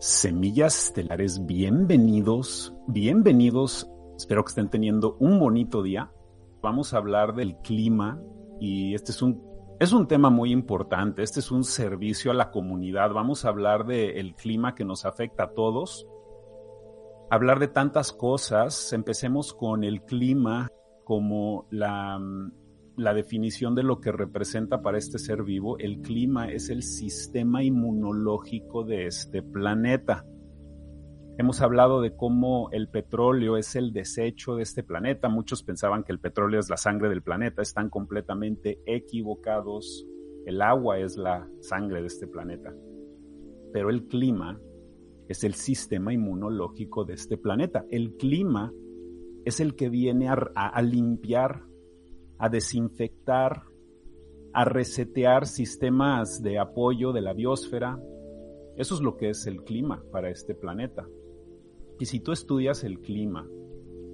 Semillas estelares, bienvenidos, bienvenidos. Espero que estén teniendo un bonito día. Vamos a hablar del clima y este es un, es un tema muy importante. Este es un servicio a la comunidad. Vamos a hablar del clima que nos afecta a todos. Hablar de tantas cosas. Empecemos con el clima como la, la definición de lo que representa para este ser vivo, el clima es el sistema inmunológico de este planeta. Hemos hablado de cómo el petróleo es el desecho de este planeta. Muchos pensaban que el petróleo es la sangre del planeta. Están completamente equivocados. El agua es la sangre de este planeta. Pero el clima es el sistema inmunológico de este planeta. El clima es el que viene a, limpiar a desinfectar, a resetear sistemas de apoyo de la biosfera. Eso es lo que es el clima para este planeta. Y si tú estudias el clima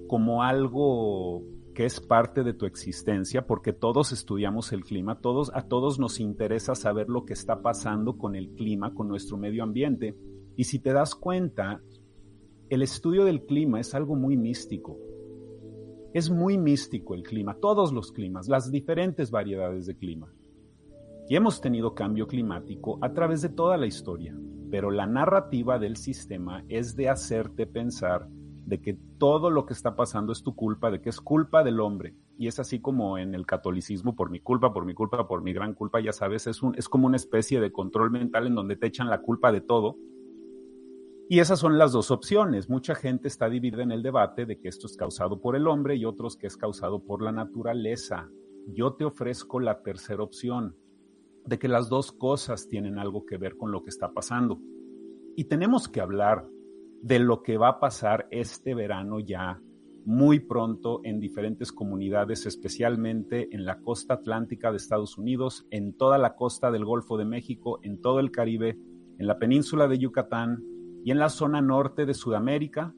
como algo que es parte de tu existencia, porque todos estudiamos el clima, todos, a todos nos interesa saber lo que está pasando con el clima, con nuestro medio ambiente. Y si te das cuenta, el estudio del clima es algo muy místico. Es muy místico el clima, todos los climas, las diferentes variedades de clima. Y hemos tenido cambio climático a través de toda la historia, pero la narrativa del sistema es de hacerte pensar de que todo lo que está pasando es tu culpa, de que es culpa del hombre. Y es así como en el catolicismo, por mi culpa, por mi culpa, por mi gran culpa, ya sabes, es, un, es como una especie de control mental en donde te echan la culpa de todo y esas son las dos opciones. Mucha gente está dividida en el debate de que esto es causado por el hombre y otros que es causado por la naturaleza. Yo te ofrezco la tercera opción, de que las dos cosas tienen algo que ver con lo que está pasando. Y tenemos que hablar de lo que va a pasar este verano ya muy pronto en diferentes comunidades, especialmente en la costa atlántica de Estados Unidos, en toda la costa del Golfo de México, en todo el Caribe, en la península de Yucatán, y en la zona norte de Sudamérica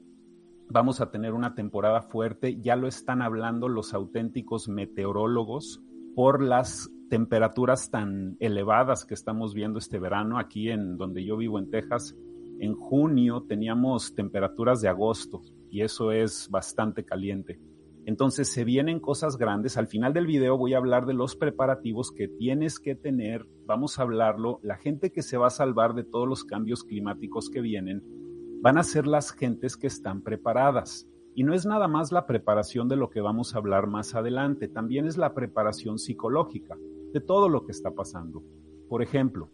vamos a tener una temporada fuerte, ya lo están hablando los auténticos meteorólogos por las temperaturas tan elevadas que estamos viendo este verano aquí en donde yo vivo en Texas. En junio teníamos temperaturas de agosto y eso es bastante caliente. Entonces se vienen cosas grandes. Al final del video voy a hablar de los preparativos que tienes que tener. Vamos a hablarlo. La gente que se va a salvar de todos los cambios climáticos que vienen van a ser las gentes que están preparadas. Y no es nada más la preparación de lo que vamos a hablar más adelante, también es la preparación psicológica de todo lo que está pasando. Por ejemplo,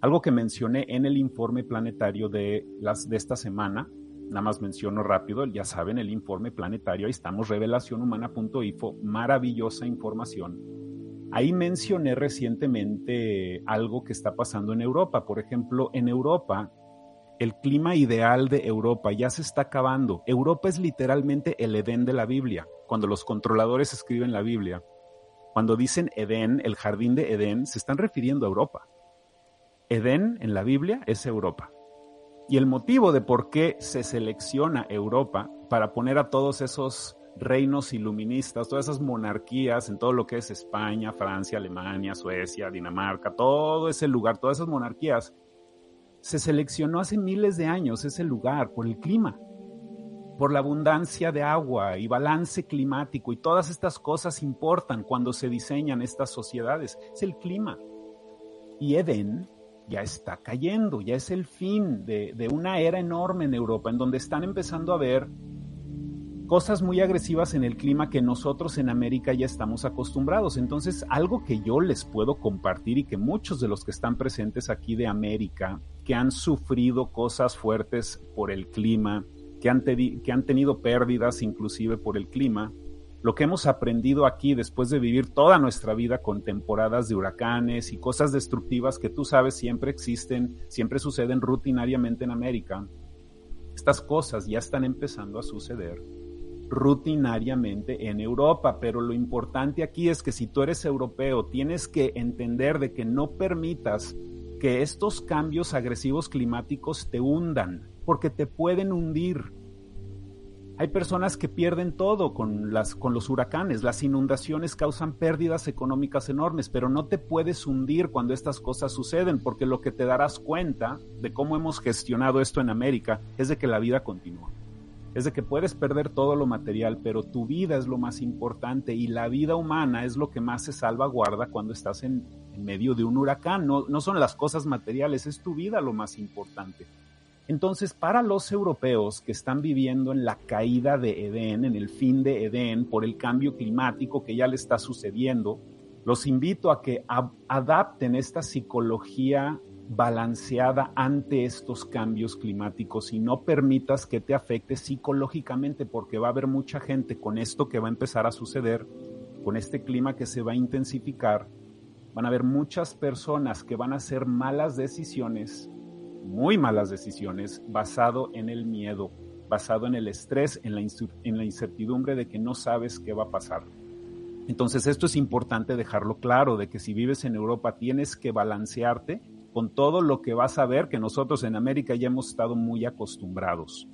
algo que mencioné en el informe planetario de, esta semana Nada más menciono rápido, ya saben, el informe planetario, ahí estamos, revelacionhumana.info, maravillosa información. Ahí mencioné recientemente algo que está pasando en Europa. Por ejemplo, en Europa, el clima ideal de Europa ya se está acabando. Europa es literalmente el Edén de la Biblia. Cuando los controladores escriben la Biblia, cuando dicen Edén, el jardín de Edén, se están refiriendo a Europa. Edén en la Biblia es Europa. Y el motivo de por qué se selecciona Europa para poner a todos esos reinos iluministas, todas esas monarquías en todo lo que es España, Francia, Alemania, Suecia, Dinamarca, todo ese lugar, todas esas monarquías, se seleccionó hace miles de años ese lugar por el clima, por la abundancia de agua y balance climático y todas estas cosas importan cuando se diseñan estas sociedades, es el clima. Y Edén ya está cayendo, ya es el fin de, una era enorme en Europa, en donde están empezando a ver cosas muy agresivas en el clima que nosotros en América ya estamos acostumbrados. Entonces, algo que yo les puedo compartir y que muchos de los que están presentes aquí de América, que han sufrido cosas fuertes por el clima, que han, que han tenido pérdidas inclusive por el clima, lo que hemos aprendido aquí después de vivir toda nuestra vida con temporadas de huracanes y cosas destructivas que tú sabes siempre existen, siempre suceden rutinariamente en América, estas cosas ya están empezando a suceder rutinariamente en Europa, pero lo importante aquí es que si tú eres europeo, tienes que entender de que no permitas que estos cambios agresivos climáticos te hundan, porque te pueden hundir Hay personas que pierden todo con, los huracanes. Las inundaciones causan pérdidas económicas enormes, pero no te puedes hundir cuando estas cosas suceden, porque lo que te darás cuenta de cómo hemos gestionado esto en América es de que la vida continúa. Es de que puedes perder todo lo material, pero tu vida es lo más importante y la vida humana es lo que más se salvaguarda cuando estás en, medio de un huracán. No son las cosas materiales, es tu vida lo más importante. Entonces, para los europeos que están viviendo en la caída de Edén, en el fin de Edén, por el cambio climático que ya le está sucediendo, los invito a que adapten esta psicología balanceada ante estos cambios climáticos y no permitas que te afecte psicológicamente porque va a haber mucha gente con esto que va a empezar a suceder, con este clima que se va a intensificar, van a haber muchas personas que van a hacer malas decisiones muy malas decisiones basado en el miedo, basado en el estrés, en la, incertidumbre de que no sabes qué va a pasar. Entonces esto es importante dejarlo claro, de que si vives en Europa tienes que balancearte con todo lo que vas a ver que nosotros en América ya hemos estado muy acostumbrados.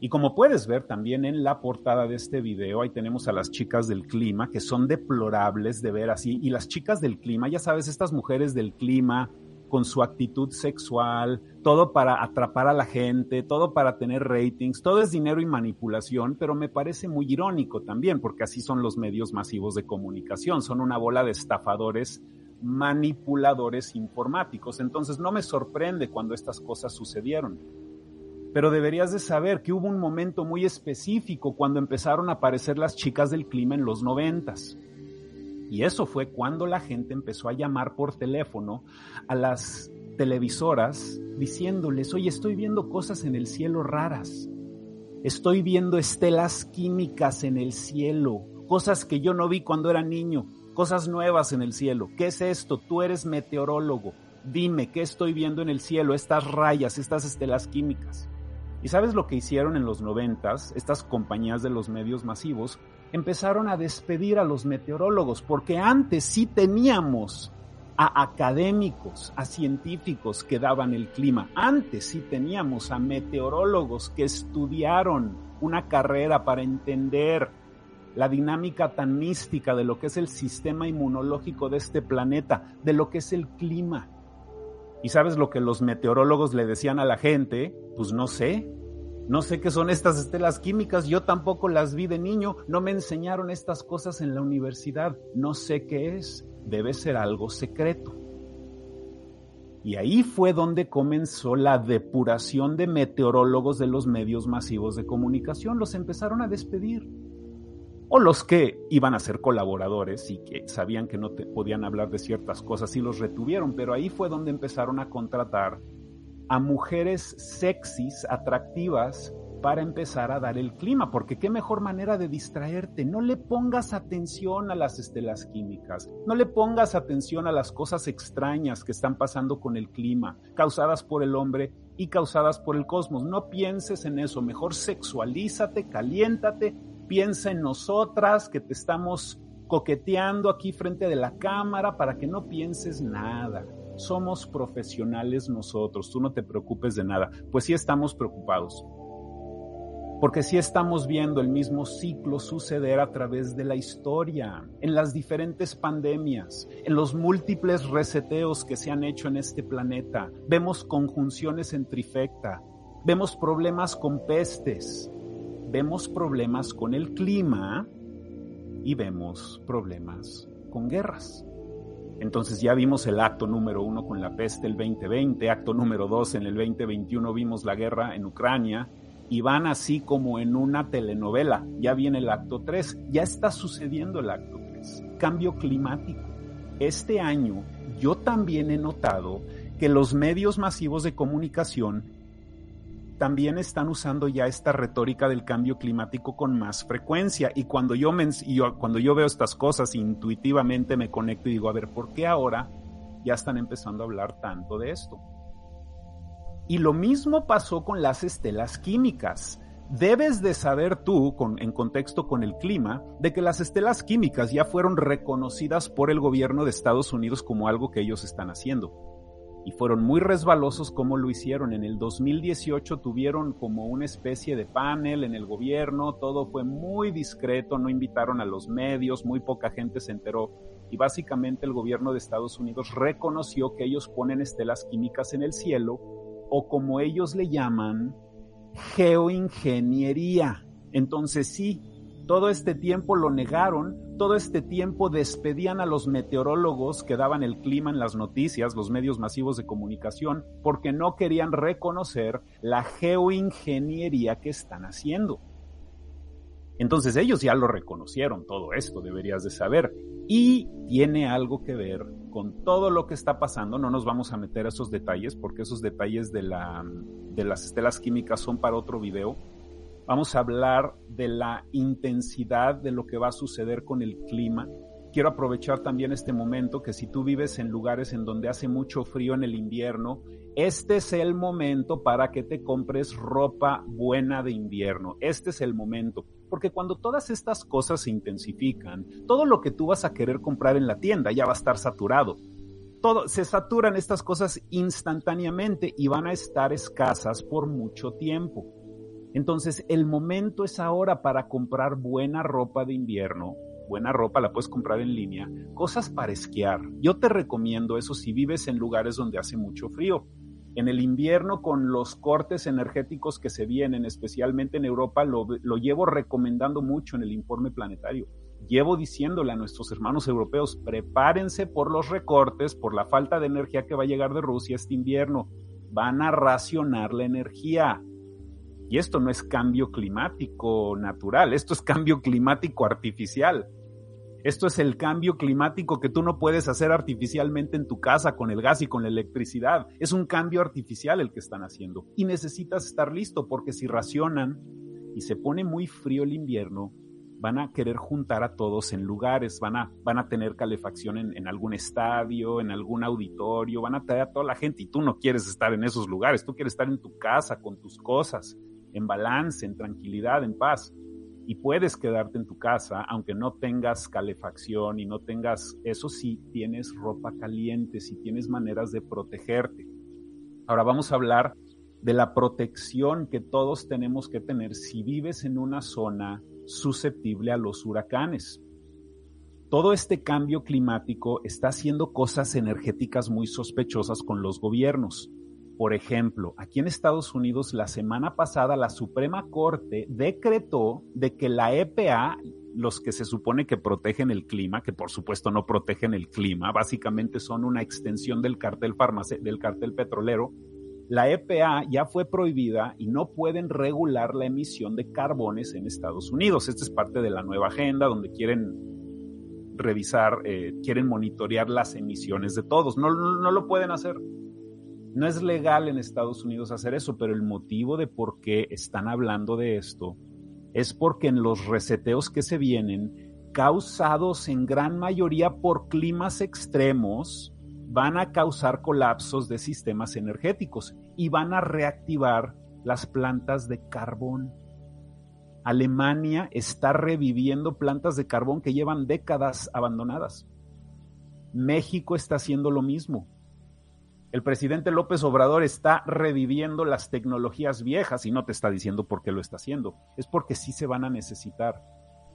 Y como puedes ver también en la portada de este video, ahí tenemos a las chicas del clima, que son deplorables de ver así. Y las chicas del clima, ya sabes, estas mujeres del clima, con su actitud sexual, todo para atrapar a la gente, todo para tener ratings, todo es dinero y manipulación, pero me parece muy irónico también, porque así son los medios masivos de comunicación, son una bola de estafadores manipuladores informáticos. Entonces no me sorprende cuando estas cosas sucedieron. Pero deberías de saber que hubo un momento muy específico cuando empezaron a aparecer las chicas del clima en los noventas. Y eso fue cuando la gente empezó a llamar por teléfono a las televisoras diciéndoles, oye, estoy viendo cosas en el cielo raras. Estoy viendo estelas químicas en el cielo, cosas que yo no vi cuando era niño, cosas nuevas en el cielo. ¿Qué es esto? Tú eres meteorólogo. Dime, ¿qué estoy viendo en el cielo? Estas rayas, estas estelas químicas. ¿Y sabes lo que hicieron en los noventas estas compañías de los medios masivos? empezaron a despedir a los meteorólogos, porque antes sí teníamos a académicos, a científicos que daban el clima. Antes sí teníamos a meteorólogos que estudiaron una carrera para entender la dinámica tan mística de lo que es el sistema inmunológico de este planeta, de lo que es el clima. ¿Y sabes lo que los meteorólogos le decían a la gente? Pues no sé, no sé qué son estas estelas químicas, yo tampoco las vi de niño, no me enseñaron estas cosas en la universidad, no sé qué es, debe ser algo secreto. Y ahí fue donde comenzó la depuración de meteorólogos de los medios masivos de comunicación, los empezaron a despedir. O los que iban a ser colaboradores y que sabían que no te podían hablar de ciertas cosas y los retuvieron, pero ahí fue donde empezaron a contratar a mujeres sexys, atractivas, para empezar a dar el clima, porque qué mejor manera de distraerte. No le pongas atención a las estelas químicas, no le pongas atención a las cosas extrañas que están pasando con el clima, causadas por el hombre y causadas por el cosmos. No pienses en eso, mejor sexualízate, caliéntate, piensa en nosotras que te estamos coqueteando aquí frente de la cámara para que no pienses nada somos profesionales nosotros, tú no te preocupes de nada. Pues sí estamos preocupados, porque sí estamos viendo el mismo ciclo suceder a través de la historia, en las diferentes pandemias, en los múltiples reseteos que se han hecho en este planeta. Vemos conjunciones en trifecta, vemos problemas con pestes, vemos problemas con el clima y vemos problemas con guerras. Entonces ya vimos el acto número uno con la peste el 2020, acto número dos en el 2021 vimos la guerra en Ucrania y van así como en una telenovela. Ya viene el acto tres, ya está sucediendo el acto tres. Cambio climático. Este año yo también he notado que los medios masivos de comunicación también están usando ya esta retórica del cambio climático con más frecuencia. Y cuando yo, cuando yo veo estas cosas, intuitivamente me conecto y digo, a ver, ¿por qué ahora ya están empezando a hablar tanto de esto? Y lo mismo pasó con las estelas químicas. Debes de saber tú, en contexto con el clima, de que las estelas químicas ya fueron reconocidas por el gobierno de Estados Unidos como algo que ellos están haciendo y fueron muy resbalosos como lo hicieron. En el 2018 tuvieron como una especie de panel en el gobierno, todo fue muy discreto, no invitaron a los medios, muy poca gente se enteró y básicamente el gobierno de Estados Unidos reconoció que ellos ponen estelas químicas en el cielo o como ellos le llaman, geoingeniería. Entonces sí, todo este tiempo lo negaron, todo este tiempo despedían a los meteorólogos que daban el clima en las noticias, los medios masivos de comunicación, porque no querían reconocer la geoingeniería que están haciendo. Entonces ellos ya lo reconocieron, todo esto deberías de saber. Y tiene algo que ver con todo lo que está pasando. No nos vamos a meter a esos detalles porque esos detalles de, la, de las estelas químicas son para otro video Vamos a hablar de la intensidad de lo que va a suceder con el clima. Quiero aprovechar también este momento que si tú vives en lugares en donde hace mucho frío en el invierno, este es el momento para que te compres ropa buena de invierno. Este es el momento. Porque cuando todas estas cosas se intensifican, todo lo que tú vas a querer comprar en la tienda ya va a estar saturado. Todo, se saturan estas cosas instantáneamente y van a estar escasas por mucho tiempo. Entonces, el momento es ahora para comprar buena ropa de invierno. Buena ropa la puedes comprar en línea. Cosas para esquiar. Yo te recomiendo eso si vives en lugares donde hace mucho frío. En el invierno, con los cortes energéticos que se vienen, especialmente en Europa, lo, lo llevo recomendando mucho en el informe planetario. Llevo diciéndole a nuestros hermanos europeos, prepárense por los recortes, por la falta de energía que va a llegar de Rusia este invierno. Van a racionar la energía y esto no es cambio climático natural, esto es cambio climático artificial. Esto es el cambio climático que tú no puedes hacer artificialmente en tu casa con el gas y con la electricidad. Es un cambio artificial el que están haciendo. Y necesitas estar listo porque si racionan y se pone muy frío el invierno, van a querer juntar a todos en lugares, van a, van a tener calefacción en, en, algún estadio, en algún auditorio, van a traer a toda la gente y tú no quieres estar en esos lugares, tú quieres estar en tu casa con tus cosas en balance, en tranquilidad, en paz. Y puedes quedarte en tu casa, aunque no tengas calefacción y no tengas, eso sí, tienes ropa caliente, si tienes maneras de protegerte. Ahora vamos a hablar de la protección que todos tenemos que tener si vives en una zona susceptible a los huracanes. Todo este cambio climático está haciendo cosas energéticas muy sospechosas con los gobiernos. Por ejemplo, aquí en Estados Unidos la semana pasada la Suprema Corte decretó de que la EPA, los que se supone que protegen el clima, que por supuesto no protegen el clima, básicamente son una extensión del cartel del cartel petrolero, la EPA ya fue prohibida y no pueden regular la emisión de carbones en Estados Unidos. Esta es parte de la nueva agenda donde quieren revisar, eh, quieren monitorear las emisiones de todos. no, no lo pueden hacer. No es legal en Estados Unidos hacer eso, pero el motivo de por qué están hablando de esto es porque en los reseteos que se vienen, causados en gran mayoría por climas extremos, van a causar colapsos de sistemas energéticos y van a reactivar las plantas de carbón. Alemania está reviviendo plantas de carbón que llevan décadas abandonadas. México está haciendo lo mismo el presidente López Obrador está reviviendo las tecnologías viejas y no te está diciendo por qué lo está haciendo. Es porque sí se van a necesitar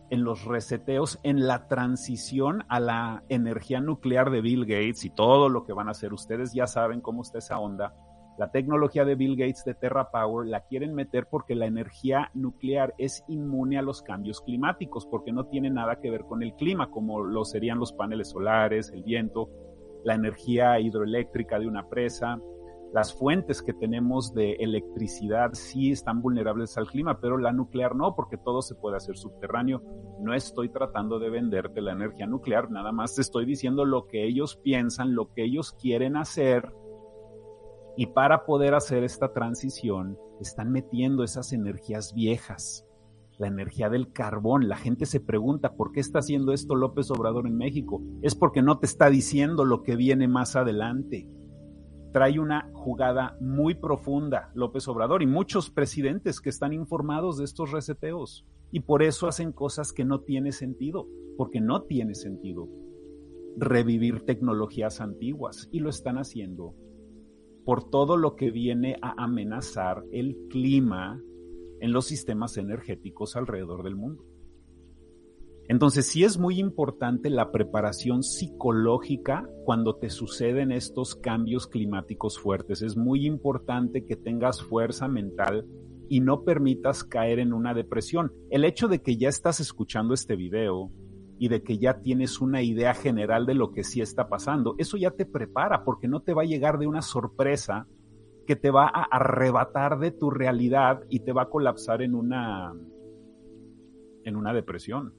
en los reseteos, en la transición a la energía nuclear de Bill Gates y todo lo que van a hacer. Ustedes ya saben cómo está esa onda. La tecnología de Bill Gates de Terra Power la quieren meter porque la energía nuclear es inmune a los cambios climáticos, porque no tiene nada que ver con el clima, como lo serían los paneles solares, el viento, la energía hidroeléctrica de una presa. Las fuentes que tenemos de electricidad sí están vulnerables al clima, pero la nuclear no, porque todo se puede hacer subterráneo. No estoy tratando de venderte la energía nuclear, nada más estoy diciendo lo que ellos piensan, lo que ellos quieren hacer. Y para poder hacer esta transición, están metiendo esas energías viejas, la energía del carbón. La gente se pregunta, ¿por qué está haciendo esto López Obrador en México? Es porque no te está diciendo lo que viene más adelante. Trae una jugada muy profunda López Obrador y muchos presidentes que están informados de estos reseteos. Y por eso hacen cosas que no tiene sentido, porque no tiene sentido revivir tecnologías antiguas y lo están haciendo por todo lo que viene a amenazar el clima en los sistemas energéticos alrededor del mundo. Entonces sí es muy importante la preparación psicológica cuando te suceden estos cambios climáticos fuertes. Es muy importante que tengas fuerza mental y no permitas caer en una depresión. El hecho de que ya estás escuchando este video y de que ya tienes una idea general de lo que sí está pasando, eso ya te prepara porque no te va a llegar de una sorpresa que te va a arrebatar de tu realidad y te va a colapsar en una en una depresión.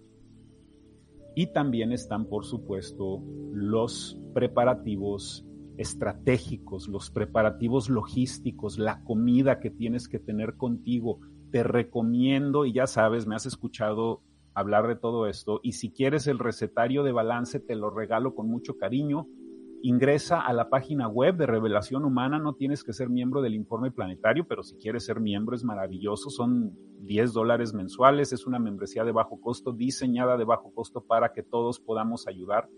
Y también están, por supuesto, los preparativos estratégicos, los preparativos logísticos, la comida que tienes que tener contigo. Te recomiendo, y ya sabes, me has escuchado hablar de todo esto, y si quieres el recetario de balance, te lo regalo con mucho cariño ingresa a la página web de Revelación Humana, no tienes que ser miembro del informe planetario, pero si quieres ser miembro es maravilloso, son 10 dólares mensuales, es una membresía de bajo costo, diseñada de bajo costo para que todos podamos ayudar.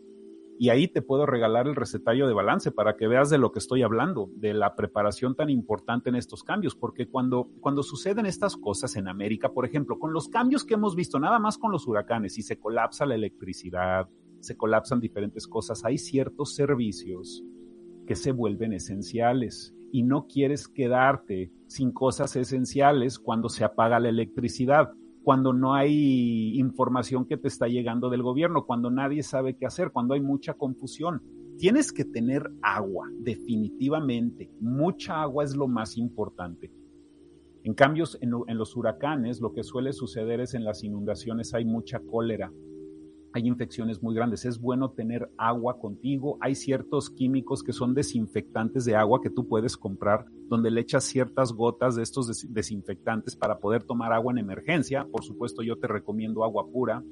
Y ahí te puedo regalar el recetario de balance para que veas de lo que estoy hablando, de la preparación tan importante en estos cambios, porque cuando, cuando suceden estas cosas en América, por ejemplo, con los cambios que hemos visto, nada más con los huracanes, y se colapsa la electricidad, se colapsan diferentes cosas, hay ciertos servicios que se vuelven esenciales y no quieres quedarte sin cosas esenciales cuando se apaga la electricidad, cuando no hay información que te está llegando del gobierno, cuando nadie sabe qué hacer, cuando hay mucha confusión. Tienes que tener agua, definitivamente. Mucha agua es lo más importante. En cambio, en, en los huracanes, lo que suele suceder es en las inundaciones hay mucha cólera, hay infecciones muy grandes. Es bueno tener agua contigo. Hay ciertos químicos que son desinfectantes de agua que tú puedes comprar, donde le echas ciertas gotas de estos desinfectantes para poder tomar agua en emergencia. Por supuesto, yo te recomiendo agua pura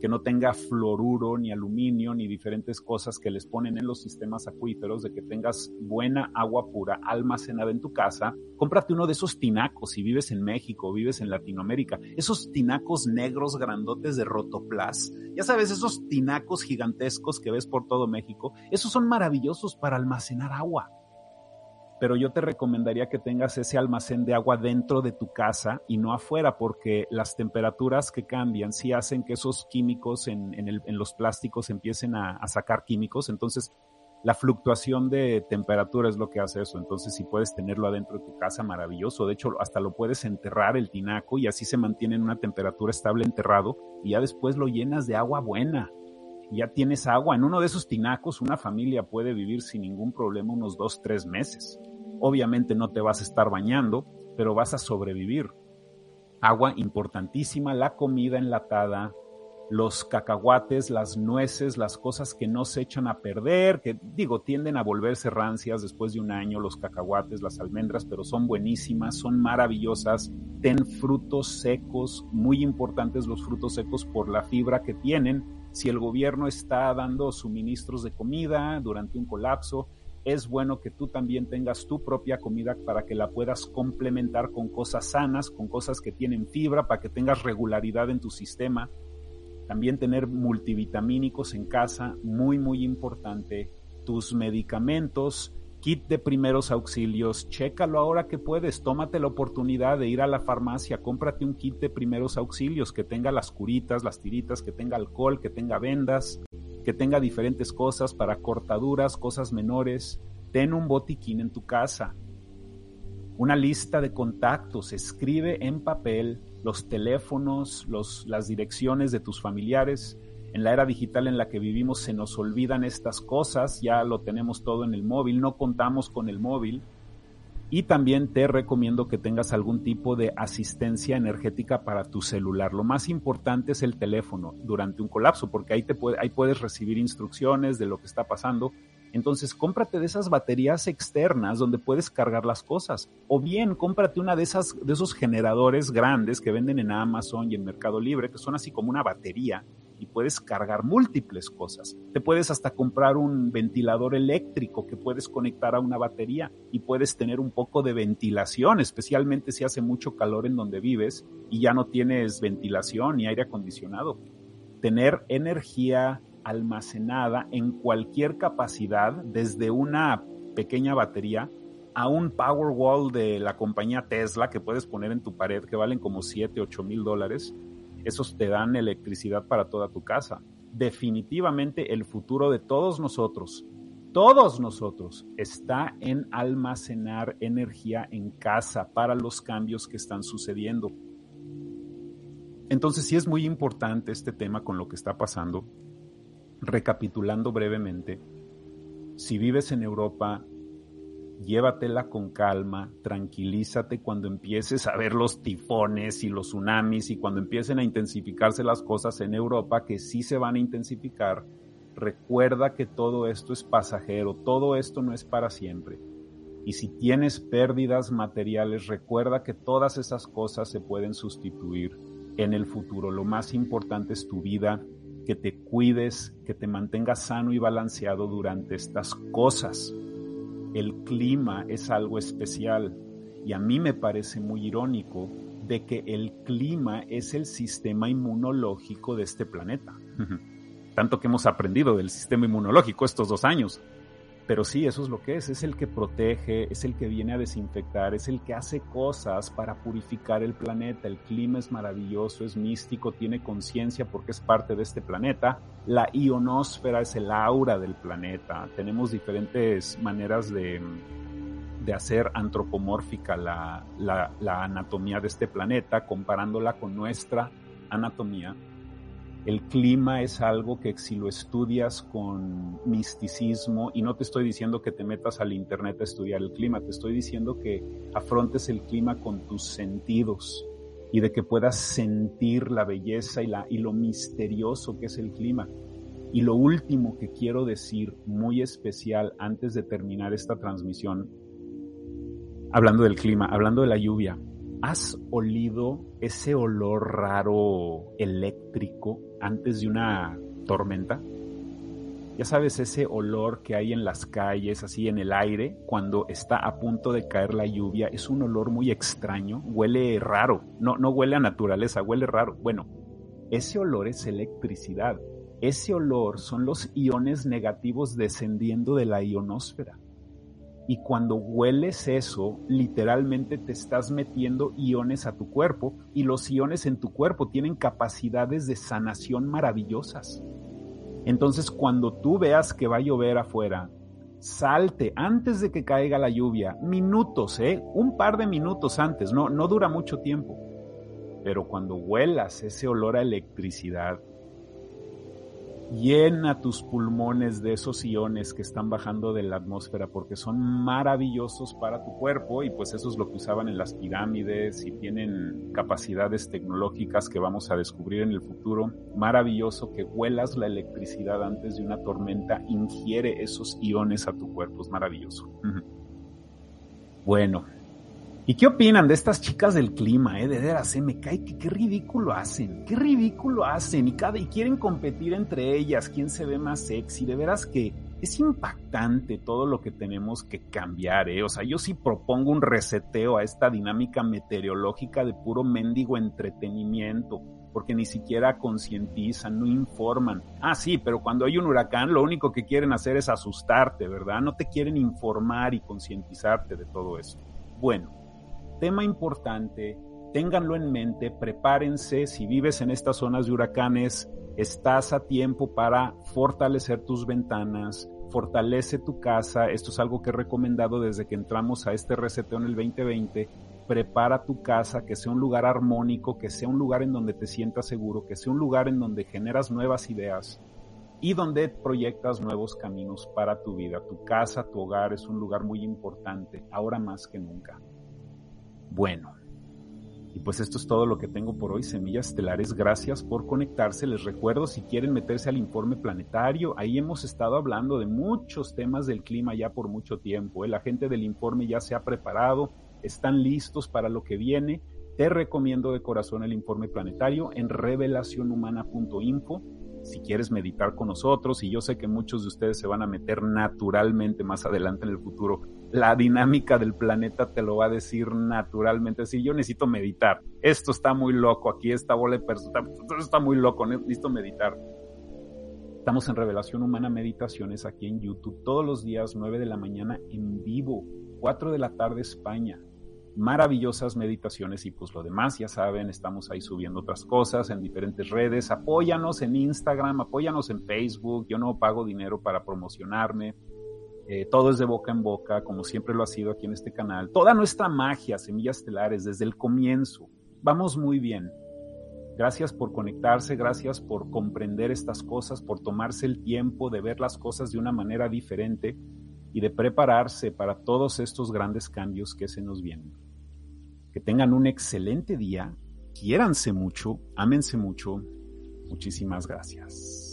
que no tenga fluoruro, ni aluminio, ni diferentes cosas que les ponen en los sistemas acuíferos, de que tengas buena agua pura almacenada en tu casa. Cómprate uno de esos tinacos si vives en México, vives en Latinoamérica. Esos tinacos negros grandotes de Rotoplas. Ya sabes, esos tinacos gigantescos que ves por todo México. Esos son maravillosos para almacenar agua pero yo te recomendaría que tengas ese almacén de agua dentro de tu casa y no afuera, porque las temperaturas que cambian sí hacen que esos químicos en, los plásticos empiecen a, sacar químicos. Entonces, la fluctuación de temperatura es lo que hace eso. Entonces, si puedes tenerlo adentro de tu casa, maravilloso. De hecho, hasta lo puedes enterrar el tinaco y así se mantiene en una temperatura estable enterrado y ya después lo llenas de agua buena. Ya tienes agua. En uno de esos tinacos, una familia puede vivir sin ningún problema unos dos, tres meses. Obviamente no te vas a estar bañando, pero vas a sobrevivir. Agua importantísima, la comida enlatada, los cacahuates, las nueces, las cosas que no se echan a perder, que digo, tienden a volverse rancias después de un año, los cacahuates, las almendras, pero son buenísimas, son maravillosas. Ten frutos secos, muy importantes los frutos secos por la fibra que tienen. Si el gobierno está dando suministros de comida durante un colapso, es bueno que tú también tengas tu propia comida para que la puedas complementar con cosas sanas, con cosas que tienen fibra, para que tengas regularidad en tu sistema. También tener multivitamínicos en casa, muy, muy importante. Tus medicamentos, kit de primeros auxilios, chécalo ahora que puedes, tómate la oportunidad de ir a la farmacia, cómprate un kit de primeros auxilios que tenga las curitas, las tiritas, que tenga alcohol, que tenga vendas, que tenga diferentes cosas para cortaduras, cosas menores. Ten un botiquín en tu casa. Una lista de contactos. Escribe en papel los teléfonos, los, las direcciones de tus familiares. En la era digital en la que vivimos se nos olvidan estas cosas, ya lo tenemos todo en el móvil, no contamos con el móvil. Y también te recomiendo que tengas algún tipo de asistencia energética para tu celular. Lo más importante es el teléfono durante un colapso, porque ahí, te puede, ahí puedes recibir instrucciones de lo que está pasando. Entonces, cómprate de esas baterías externas donde puedes cargar las cosas. O bien, cómprate una de esas, de esos generadores grandes que venden en Amazon y en Mercado Libre, que son así como una batería y puedes cargar múltiples cosas. Te puedes hasta comprar un ventilador eléctrico que puedes conectar a una batería y puedes tener un poco de ventilación, especialmente si hace mucho calor en donde vives y ya no tienes ventilación ni aire acondicionado. Tener energía almacenada en cualquier capacidad, desde una pequeña batería a un Powerwall de la compañía Tesla que puedes poner en tu pared que valen como 7, 8 mil dólares. Esos te dan electricidad para toda tu casa. Definitivamente el futuro de todos nosotros, todos nosotros, está en almacenar energía en casa para los cambios que están sucediendo. Entonces sí es muy importante este tema con lo que está pasando. Recapitulando brevemente, si vives en Europa, llévatela con calma, tranquilízate cuando empieces a ver los tifones y los tsunamis y cuando empiecen a intensificarse las cosas en Europa, que sí se van a intensificar, recuerda que todo esto es pasajero, todo esto no es para siempre. Y si tienes pérdidas materiales, recuerda que todas esas cosas se pueden sustituir en el futuro. Lo más importante es tu vida, que te cuides, que te mantengas sano y balanceado durante estas cosas. El clima es algo especial y a mí me parece muy irónico de que el clima es el sistema inmunológico de este planeta. Tanto que hemos aprendido del sistema inmunológico estos dos años. Pero sí, eso es lo que es, es el que protege, es el que viene a desinfectar, es el que hace cosas para purificar el planeta. El clima es maravilloso, es místico, tiene conciencia porque es parte de este planeta. La ionosfera es el aura del planeta. Tenemos diferentes maneras de, de hacer antropomórfica la, la, la anatomía de este planeta, comparándola con nuestra anatomía el clima es algo que si lo estudias con misticismo, y no te estoy diciendo que te metas al internet a estudiar el clima, te estoy diciendo que afrontes el clima con tus sentidos y de que puedas sentir la belleza y, la, y lo misterioso que es el clima. Y lo último que quiero decir, muy especial, antes de terminar esta transmisión, hablando del clima, hablando de la lluvia, ¿Has olido ese olor raro eléctrico antes de una tormenta? Ya sabes, ese olor que hay en las calles, así en el aire, cuando está a punto de caer la lluvia, es un olor muy extraño, huele raro, no, no huele a naturaleza, huele raro. Bueno, ese olor es electricidad, ese olor son los iones negativos descendiendo de la ionosfera. Y cuando hueles eso, literalmente te estás metiendo iones a tu cuerpo y los iones en tu cuerpo tienen capacidades de sanación maravillosas. Entonces cuando tú veas que va a llover afuera, salte antes de que caiga la lluvia, minutos, ¿eh? Un par de minutos antes, no, no dura mucho tiempo. Pero cuando huelas ese olor a electricidad, Llena tus pulmones de esos iones que están bajando de la atmósfera porque son maravillosos para tu cuerpo y pues eso es lo que usaban en las pirámides y tienen capacidades tecnológicas que vamos a descubrir en el futuro. Maravilloso que huelas la electricidad antes de una tormenta, ingiere esos iones a tu cuerpo, es maravilloso. Bueno, ¿Y qué opinan de estas chicas del clima? Eh? De veras, eh, me cae que qué ridículo hacen, qué ridículo hacen y, cada, y quieren competir entre ellas, quién se ve más sexy. De veras que es impactante todo lo que tenemos que cambiar. ¿eh? O sea, yo sí propongo un reseteo a esta dinámica meteorológica de puro mendigo entretenimiento porque ni siquiera concientizan, no informan. Ah, sí, pero cuando hay un huracán lo único que quieren hacer es asustarte, ¿verdad? No te quieren informar y concientizarte de todo eso. Bueno, tema importante, ténganlo en mente, prepárense, si vives en estas zonas de huracanes, estás a tiempo para fortalecer tus ventanas, fortalece tu casa, esto es algo que he recomendado desde que entramos a este reseteo en el 2020, prepara tu casa, que sea un lugar armónico, que sea un lugar en donde te sientas seguro, que sea un lugar en donde generas nuevas ideas y donde proyectas nuevos caminos para tu vida. Tu casa, tu hogar es un lugar muy importante, ahora más que nunca. Bueno, y pues esto es todo lo que tengo por hoy, Semillas Estelares. Gracias por conectarse. Les recuerdo, si quieren meterse al informe planetario, ahí hemos estado hablando de muchos temas del clima ya por mucho tiempo. ¿eh? La gente del informe ya se ha preparado, están listos para lo que viene. Te recomiendo de corazón el informe planetario en revelacionhumana.info si quieres meditar con nosotros, y yo sé que muchos de ustedes se van a meter naturalmente más adelante en el futuro, la dinámica del planeta te lo va a decir naturalmente. Si yo necesito meditar, esto está muy loco, aquí esta bola de personas, esto está muy loco, necesito meditar. Estamos en Revelación Humana Meditaciones aquí en YouTube todos los días 9 de la mañana en vivo 4 de la tarde España. Maravillosas meditaciones y pues lo demás, ya saben, estamos ahí subiendo otras cosas en diferentes redes. Apóyanos en Instagram, apóyanos en Facebook. Yo no pago dinero para promocionarme. Eh, todo es de boca en boca, como siempre lo ha sido aquí en este canal. Toda nuestra magia, Semillas Telares, desde el comienzo. Vamos muy bien. Gracias por conectarse, gracias por comprender estas cosas, por tomarse el tiempo de ver las cosas de una manera diferente y de prepararse para todos estos grandes cambios que se nos vienen. Que tengan un excelente día, quiéranse mucho, ámense mucho. Muchísimas gracias.